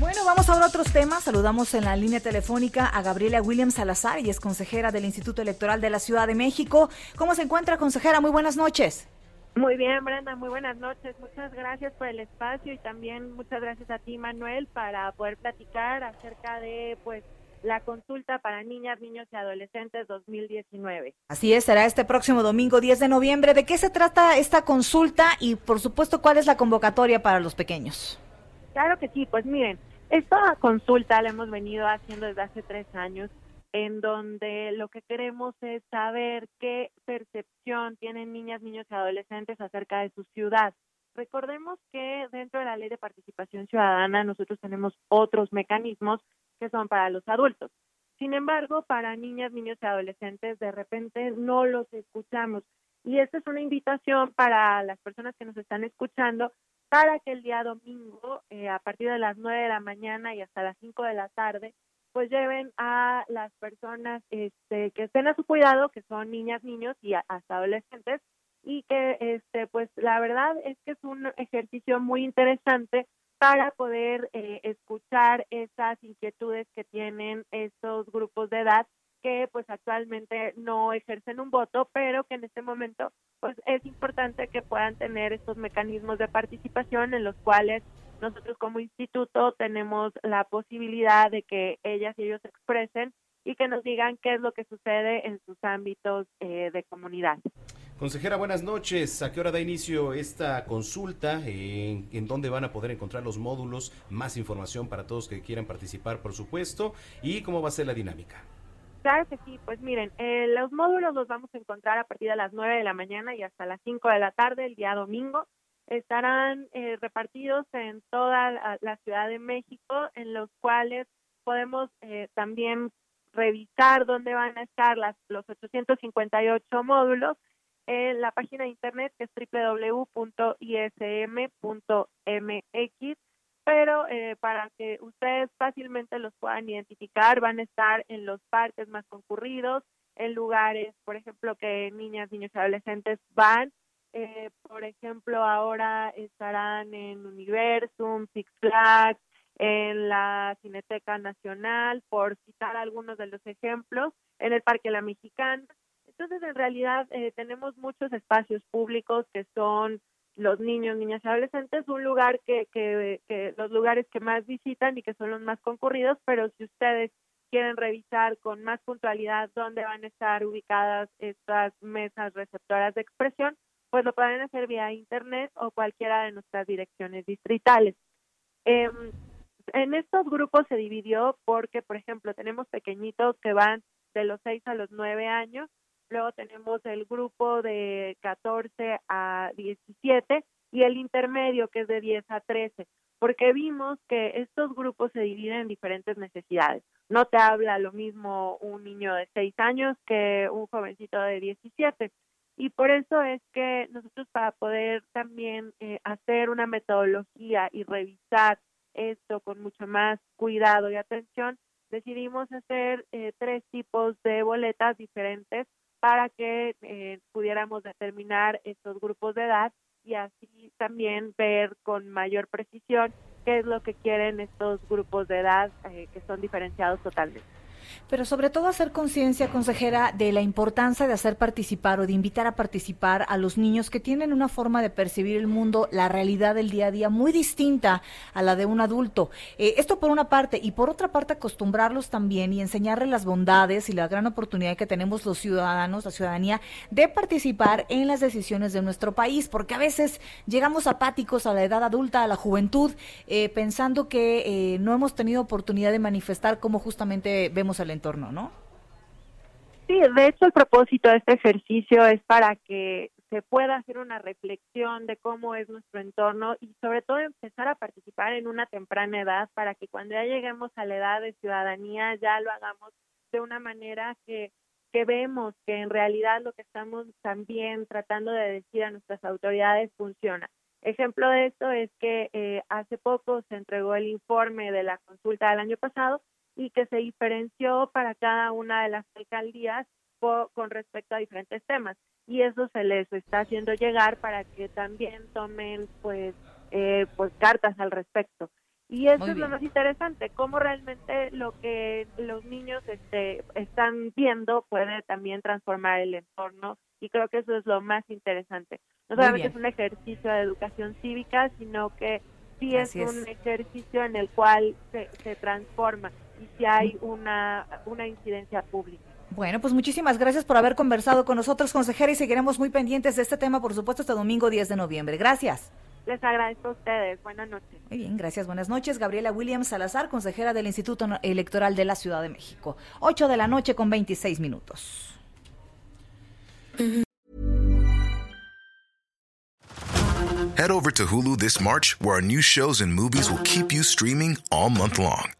Bueno, vamos ahora a otros temas. Saludamos en la línea telefónica a Gabriela Williams Salazar, y es consejera del Instituto Electoral de la Ciudad de México. ¿Cómo se encuentra, consejera? Muy buenas noches. Muy bien, Brenda, muy buenas noches. Muchas gracias por el espacio y también muchas gracias a ti, Manuel, para poder platicar acerca de pues la consulta para niñas, niños y adolescentes 2019. Así es, será este próximo domingo 10 de noviembre. ¿De qué se trata esta consulta y por supuesto cuál es la convocatoria para los pequeños? Claro que sí, pues miren, esta consulta la hemos venido haciendo desde hace tres años en donde lo que queremos es saber qué percepción tienen niñas, niños y adolescentes acerca de su ciudad. Recordemos que dentro de la ley de participación ciudadana nosotros tenemos otros mecanismos que son para los adultos. Sin embargo, para niñas, niños y adolescentes de repente no los escuchamos. Y esta es una invitación para las personas que nos están escuchando para que el día domingo, eh, a partir de las 9 de la mañana y hasta las 5 de la tarde, pues lleven a las personas este, que estén a su cuidado, que son niñas, niños y hasta adolescentes, y que este pues la verdad es que es un ejercicio muy interesante para poder eh, escuchar esas inquietudes que tienen estos grupos de edad que pues actualmente no ejercen un voto, pero que en este momento pues es importante que puedan tener estos mecanismos de participación en los cuales nosotros como instituto tenemos la posibilidad de que ellas y ellos expresen y que nos digan qué es lo que sucede en sus ámbitos eh, de comunidad. Consejera, buenas noches. ¿A qué hora da inicio esta consulta? ¿En, ¿En, dónde van a poder encontrar los módulos? Más información para todos que quieran participar, por supuesto. ¿Y cómo va a ser la dinámica? Claro que sí, pues miren, eh, los módulos los vamos a encontrar a partir de las 9 de la mañana y hasta las 5 de la tarde el día domingo. Estarán eh, repartidos en toda la, Ciudad de México, en los cuales podemos eh, también revisar dónde van a estar las, los 858 módulos en la página de internet que es www.ism.mx, para que ustedes fácilmente los puedan identificar, van a estar en los parques más concurridos, en lugares, por ejemplo, que niñas, niños y adolescentes van eh, por ejemplo, ahora estarán en Universum, Six Flags, en la Cineteca Nacional, por citar algunos de los ejemplos, en el Parque La Mexicana. Entonces, en realidad, eh, tenemos muchos espacios públicos que son los niños, niñas y adolescentes, un lugar que, que, que los lugares que más visitan y que son los más concurridos, pero si ustedes quieren revisar con más puntualidad dónde van a estar ubicadas estas mesas receptoras de expresión, pues lo pueden hacer vía internet o cualquiera de nuestras direcciones distritales. Em, en estos grupos se dividió porque, por ejemplo, tenemos pequeñitos que van de los 6 a los 9 años, luego tenemos el grupo de 14 a 17 y el intermedio que es de 10 a 13, porque vimos que estos grupos se dividen en diferentes necesidades. No te habla lo mismo un niño de 6 años que un jovencito de 17 y por eso es que nosotros para poder también eh, hacer una metodología y revisar esto con mucho más cuidado y atención, decidimos hacer eh, tres tipos de boletas diferentes para que eh, pudiéramos determinar estos grupos de edad y así también ver con mayor precisión qué es lo que quieren estos grupos de edad que son diferenciados totalmente pero sobre todo hacer conciencia, consejera, de la importancia de hacer participar o de invitar a participar a los niños que tienen una forma de percibir el mundo, la realidad del día a día muy distinta a la de un adulto. Eh, esto por una parte, y por otra parte acostumbrarlos también y enseñarles las bondades y la gran oportunidad que tenemos los ciudadanos, la ciudadanía, de participar en las decisiones de nuestro país, porque a veces llegamos apáticos a la edad adulta, a la juventud, eh, pensando que eh, no hemos tenido oportunidad de manifestar como justamente vemos el entorno, ¿no? Sí, de hecho el propósito de este ejercicio es para que se pueda hacer una reflexión de cómo es nuestro entorno y sobre todo empezar a participar en una temprana edad para que cuando ya lleguemos a la edad de ciudadanía ya lo hagamos de una manera que, que vemos que en realidad lo que estamos también tratando de decir a nuestras autoridades funciona. Ejemplo de esto es que eh, hace poco se entregó el informe de la consulta del año pasado y que se diferenció para cada una de las alcaldías con respecto a diferentes temas. Y eso se les está haciendo llegar para que también tomen pues eh, pues cartas al respecto. Y eso es lo más interesante cómo realmente lo que los niños este, están viendo puede también transformar el entorno y creo que eso es lo más interesante. No solamente es un ejercicio de educación cívica sino que sí es, un ejercicio en el cual se, se transforma y si hay una una incidencia pública bueno, pues muchísimas gracias por haber conversado con nosotros, consejera, y seguiremos muy pendientes de este tema, por supuesto, este domingo 10 de noviembre. Gracias. Les agradezco a ustedes. Buenas noches. Muy bien, gracias. Buenas noches. Gabriela Williams Salazar, consejera del Instituto Electoral de la Ciudad de México. 8 de la noche con 26 minutos. Head over to Hulu this March, where our new shows and movies will keep you streaming all month long.